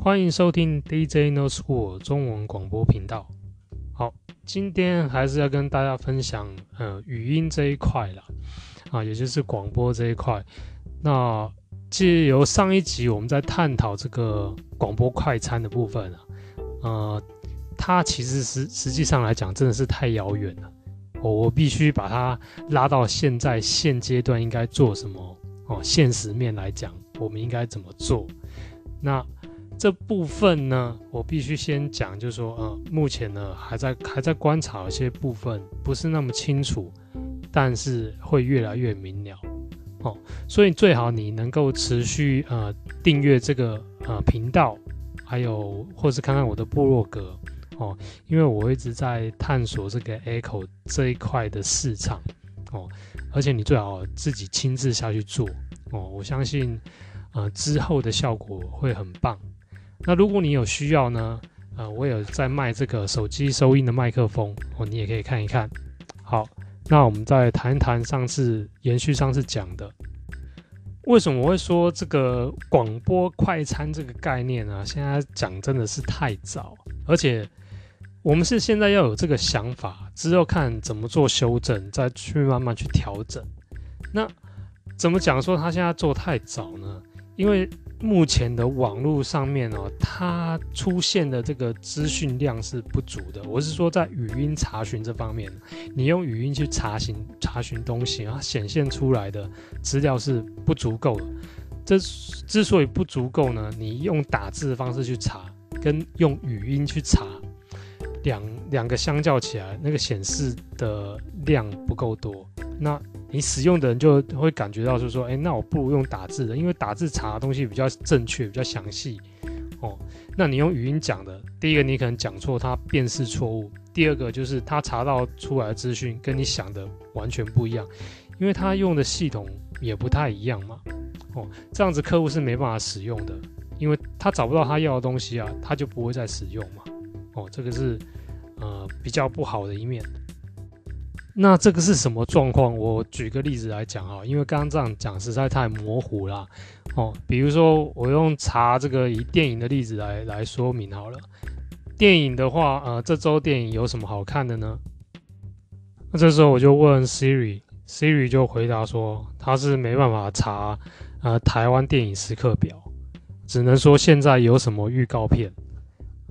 欢迎收听 DJ No School 中文广播频道。好，今天还是要跟大家分享呃语音这一块啦，啊，也就是广播这一块。那借由上一集我们在探讨这个广播快餐的部分啊，呃，它其实实实际上来讲真的是太遥远了。我我必须把它拉到现在现阶段应该做什么哦，现实面来讲，我们应该怎么做？那这部分呢，我必须先讲，就是说，呃，目前呢还在还在观察一些部分不是那么清楚，但是会越来越明了，哦，所以最好你能够持续呃订阅这个呃频道，还有或是看看我的部落格，哦，因为我一直在探索这个 Echo 这一块的市场，哦，而且你最好自己亲自下去做，哦，我相信呃之后的效果会很棒。那如果你有需要呢？呃，我有在卖这个手机收音的麦克风哦，你也可以看一看。好，那我们再谈一谈上次延续上次讲的，为什么我会说这个广播快餐这个概念呢？现在讲真的是太早，而且我们是现在要有这个想法，之后看怎么做修正，再去慢慢去调整。那怎么讲说他现在做太早呢？因为目前的网络上面哦，它出现的这个资讯量是不足的。我是说，在语音查询这方面，你用语音去查询查询东西，它显现出来的资料是不足够的。这之所以不足够呢，你用打字的方式去查，跟用语音去查，两两个相较起来，那个显示的量不够多。那你使用的人就会感觉到，就是说，哎，那我不如用打字的，因为打字查的东西比较正确，比较详细，哦。那你用语音讲的，第一个你可能讲错，它辨识错误；第二个就是它查到出来的资讯跟你想的完全不一样，因为它用的系统也不太一样嘛，哦，这样子客户是没办法使用的，因为他找不到他要的东西啊，他就不会再使用嘛，哦，这个是呃比较不好的一面。那这个是什么状况？我举个例子来讲哈，因为刚刚这样讲实在太模糊了哦。比如说，我用查这个以电影的例子来来说明好了。电影的话，呃，这周电影有什么好看的呢？那这时候我就问 Siri，Siri 就回答说，他是没办法查呃台湾电影时刻表，只能说现在有什么预告片。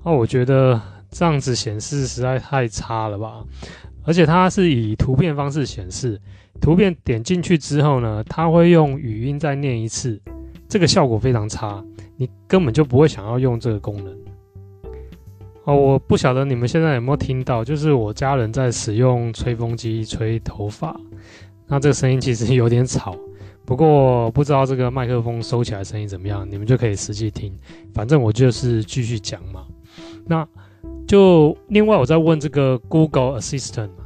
那我觉得这样子显示实在太差了吧。而且它是以图片方式显示，图片点进去之后呢，它会用语音再念一次，这个效果非常差，你根本就不会想要用这个功能。哦，我不晓得你们现在有没有听到，就是我家人在使用吹风机吹头发，那这个声音其实有点吵，不过不知道这个麦克风收起来声音怎么样，你们就可以实际听，反正我就是继续讲嘛。那。就另外，我在问这个 Google Assistant 嘛，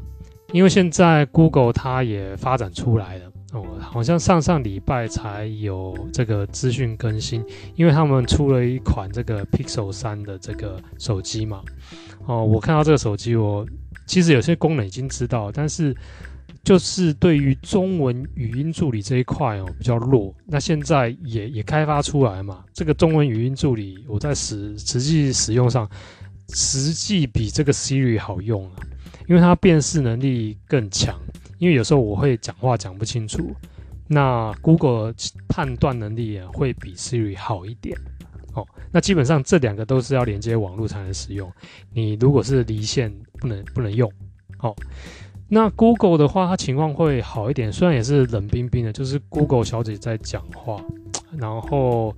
因为现在 Google 它也发展出来了哦，好像上上礼拜才有这个资讯更新，因为他们出了一款这个 Pixel 三的这个手机嘛。哦，我看到这个手机，我其实有些功能已经知道，但是就是对于中文语音助理这一块哦比较弱。那现在也也开发出来嘛，这个中文语音助理我在实实际使用上。实际比这个 Siri 好用啊，因为它辨识能力更强。因为有时候我会讲话讲不清楚，那 Google 判断能力也会比 Siri 好一点。哦，那基本上这两个都是要连接网络才能使用。你如果是离线，不能不能用。哦，那 Google 的话，它情况会好一点，虽然也是冷冰冰的，就是 Google 小姐在讲话，然后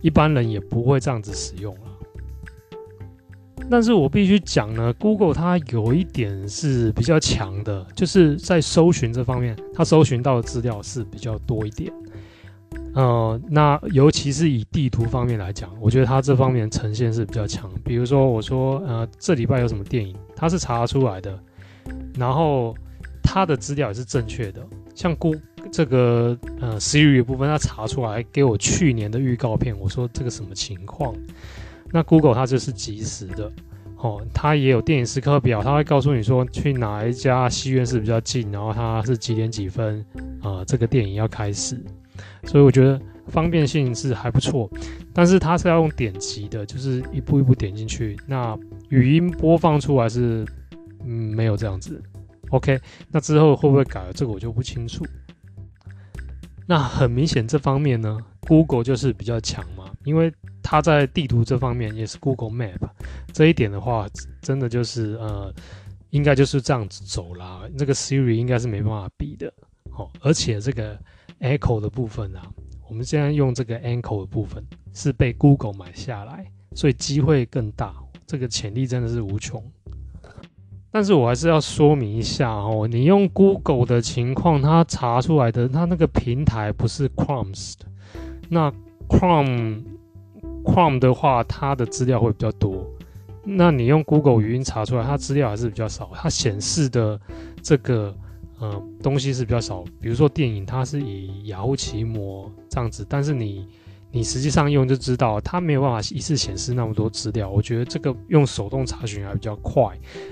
一般人也不会这样子使用。但是我必须讲呢，Google 它有一点是比较强的，就是在搜寻这方面，它搜寻到的资料是比较多一点。呃，那尤其是以地图方面来讲，我觉得它这方面呈现是比较强。比如说，我说呃这礼拜有什么电影，它是查出来的，然后它的资料也是正确的。像 Google 这个呃 Siri 部分，它查出来给我去年的预告片，我说这个什么情况？那 Google 它就是即时的，哦，它也有电影时刻表，它会告诉你说去哪一家戏院是比较近，然后它是几点几分，啊、呃，这个电影要开始。所以我觉得方便性是还不错，但是它是要用点击的，就是一步一步点进去。那语音播放出来是嗯没有这样子。OK，那之后会不会改？这个我就不清楚。那很明显这方面呢，Google 就是比较强，因为它在地图这方面也是 Google Map 这一点的话，真的就是呃，应该就是这样子走啦。那个 Siri 应该是没办法比的。哦，而且这个 Echo 的部分啊，我们现在用这个 Echo 的部分是被 Google 买下来，所以机会更大，这个潜力真的是无穷。但是我还是要说明一下哦，你用 Google 的情况，它查出来的它那个平台不是 Chrome 的，那 Chrome Chrome 的话，它的资料会比较多。那你用 Google 语音查出来，它资料还是比较少，它显示的这个。呃，东西是比较少，比如说电影，它是以雅虎奇摩这样子，但是你你实际上用就知道，它没有办法一次显示那么多资料。我觉得这个用手动查询还比较快，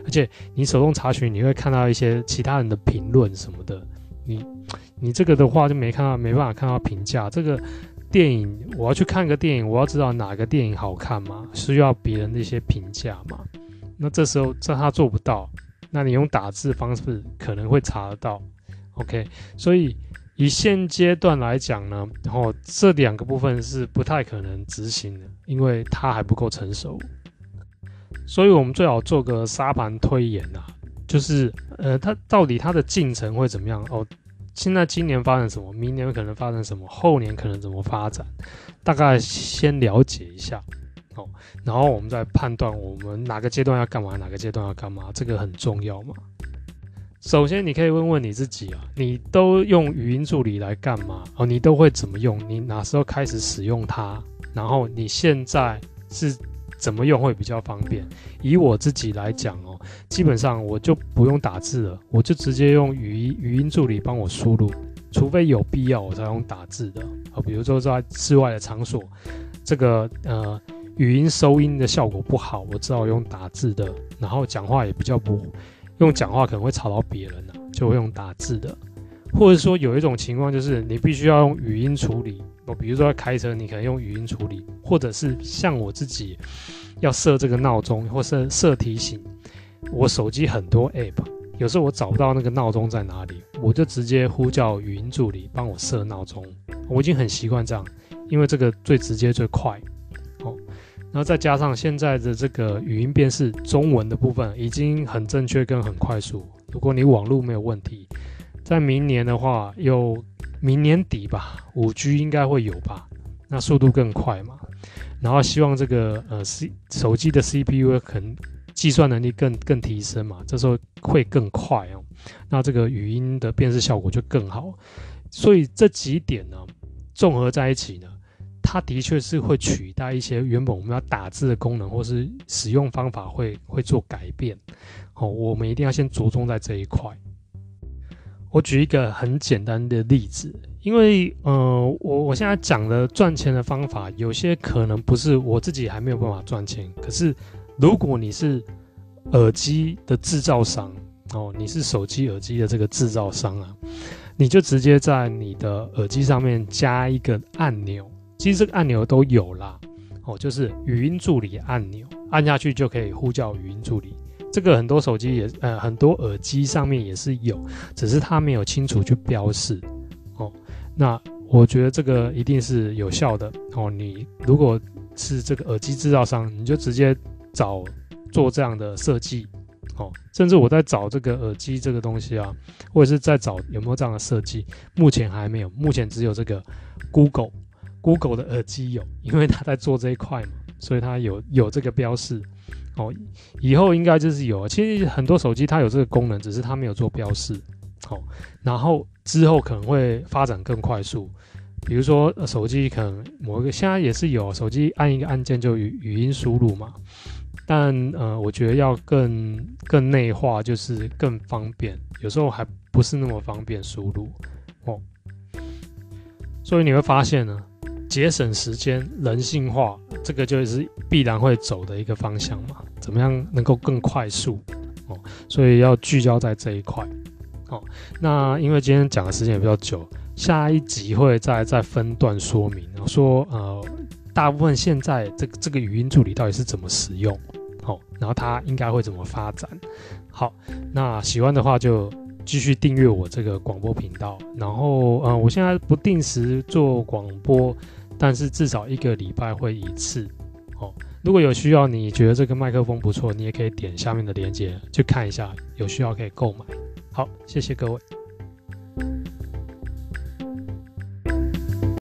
而且你手动查询，你会看到一些其他人的评论什么的。你你这个的话就没看到，没办法看到评价。这个电影我要去看个电影，我要知道哪个电影好看嘛，需要别人的一些评价嘛。那这时候这他做不到。那你用打字方式可能会查得到，OK，所以以现阶段来讲呢，然后这两个部分是不太可能执行的，因为它还不够成熟。所以我们最好做个沙盘推演啊，就是呃，它到底它的进程会怎么样？哦，现在今年发生什么？明年可能发生什么？后年可能怎么发展？大概先了解一下。哦，然后我们再判断我们哪个阶段要干嘛，哪个阶段要干嘛，这个很重要嘛。首先，你可以问问你自己啊，你都用语音助理来干嘛？哦，你都会怎么用？你哪时候开始使用它？然后你现在是怎么用会比较方便？以我自己来讲哦，基本上我就不用打字了，我就直接用语音语音助理帮我输入，除非有必要我才用打字的。啊，比如说在室外的场所，这个呃。语音收音的效果不好，我只好用打字的，然后讲话也比较不用讲话可能会吵到别人呢、啊，就会用打字的，或者说有一种情况就是你必须要用语音处理，我比如说开车，你可能用语音处理，或者是像我自己要设这个闹钟或是设提醒，我手机很多 app，有时候我找不到那个闹钟在哪里，我就直接呼叫语音助理帮我设闹钟，我已经很习惯这样，因为这个最直接最快。然后再加上现在的这个语音辨识中文的部分已经很正确跟很快速。如果你网络没有问题，在明年的话，又明年底吧，五 G 应该会有吧？那速度更快嘛。然后希望这个呃 C 手机的 CPU 可能计算能力更更提升嘛，这时候会更快哦。那这个语音的辨识效果就更好。所以这几点呢，综合在一起呢。它的确是会取代一些原本我们要打字的功能，或是使用方法会会做改变。哦，我们一定要先着重在这一块。我举一个很简单的例子，因为呃，我我现在讲的赚钱的方法，有些可能不是我自己还没有办法赚钱。可是如果你是耳机的制造商哦，你是手机耳机的这个制造商啊，你就直接在你的耳机上面加一个按钮。其实这个按钮都有啦，哦，就是语音助理按钮，按下去就可以呼叫语音助理。这个很多手机也，呃，很多耳机上面也是有，只是它没有清楚去标示。哦，那我觉得这个一定是有效的。哦，你如果是这个耳机制造商，你就直接找做这样的设计。哦，甚至我在找这个耳机这个东西啊，或者是在找有没有这样的设计，目前还没有，目前只有这个 Google。Google 的耳机有，因为他在做这一块嘛，所以它有有这个标示。哦，以后应该就是有。其实很多手机它有这个功能，只是它没有做标示。好，然后之后可能会发展更快速。比如说手机可能某一个现在也是有手机按一个按键就语语音输入嘛，但呃，我觉得要更更内化，就是更方便。有时候还不是那么方便输入哦，所以你会发现呢。节省时间、人性化，这个就是必然会走的一个方向嘛。怎么样能够更快速？哦，所以要聚焦在这一块。哦，那因为今天讲的时间也比较久，下一集会再再分段说明，说呃，大部分现在这个这个语音助理到底是怎么使用，好，然后它应该会怎么发展。好，那喜欢的话就继续订阅我这个广播频道，然后嗯，我现在不定时做广播，但是至少一个礼拜会一次。哦，如果有需要，你觉得这个麦克风不错，你也可以点下面的链接去看一下，有需要可以购买。好，谢谢各位。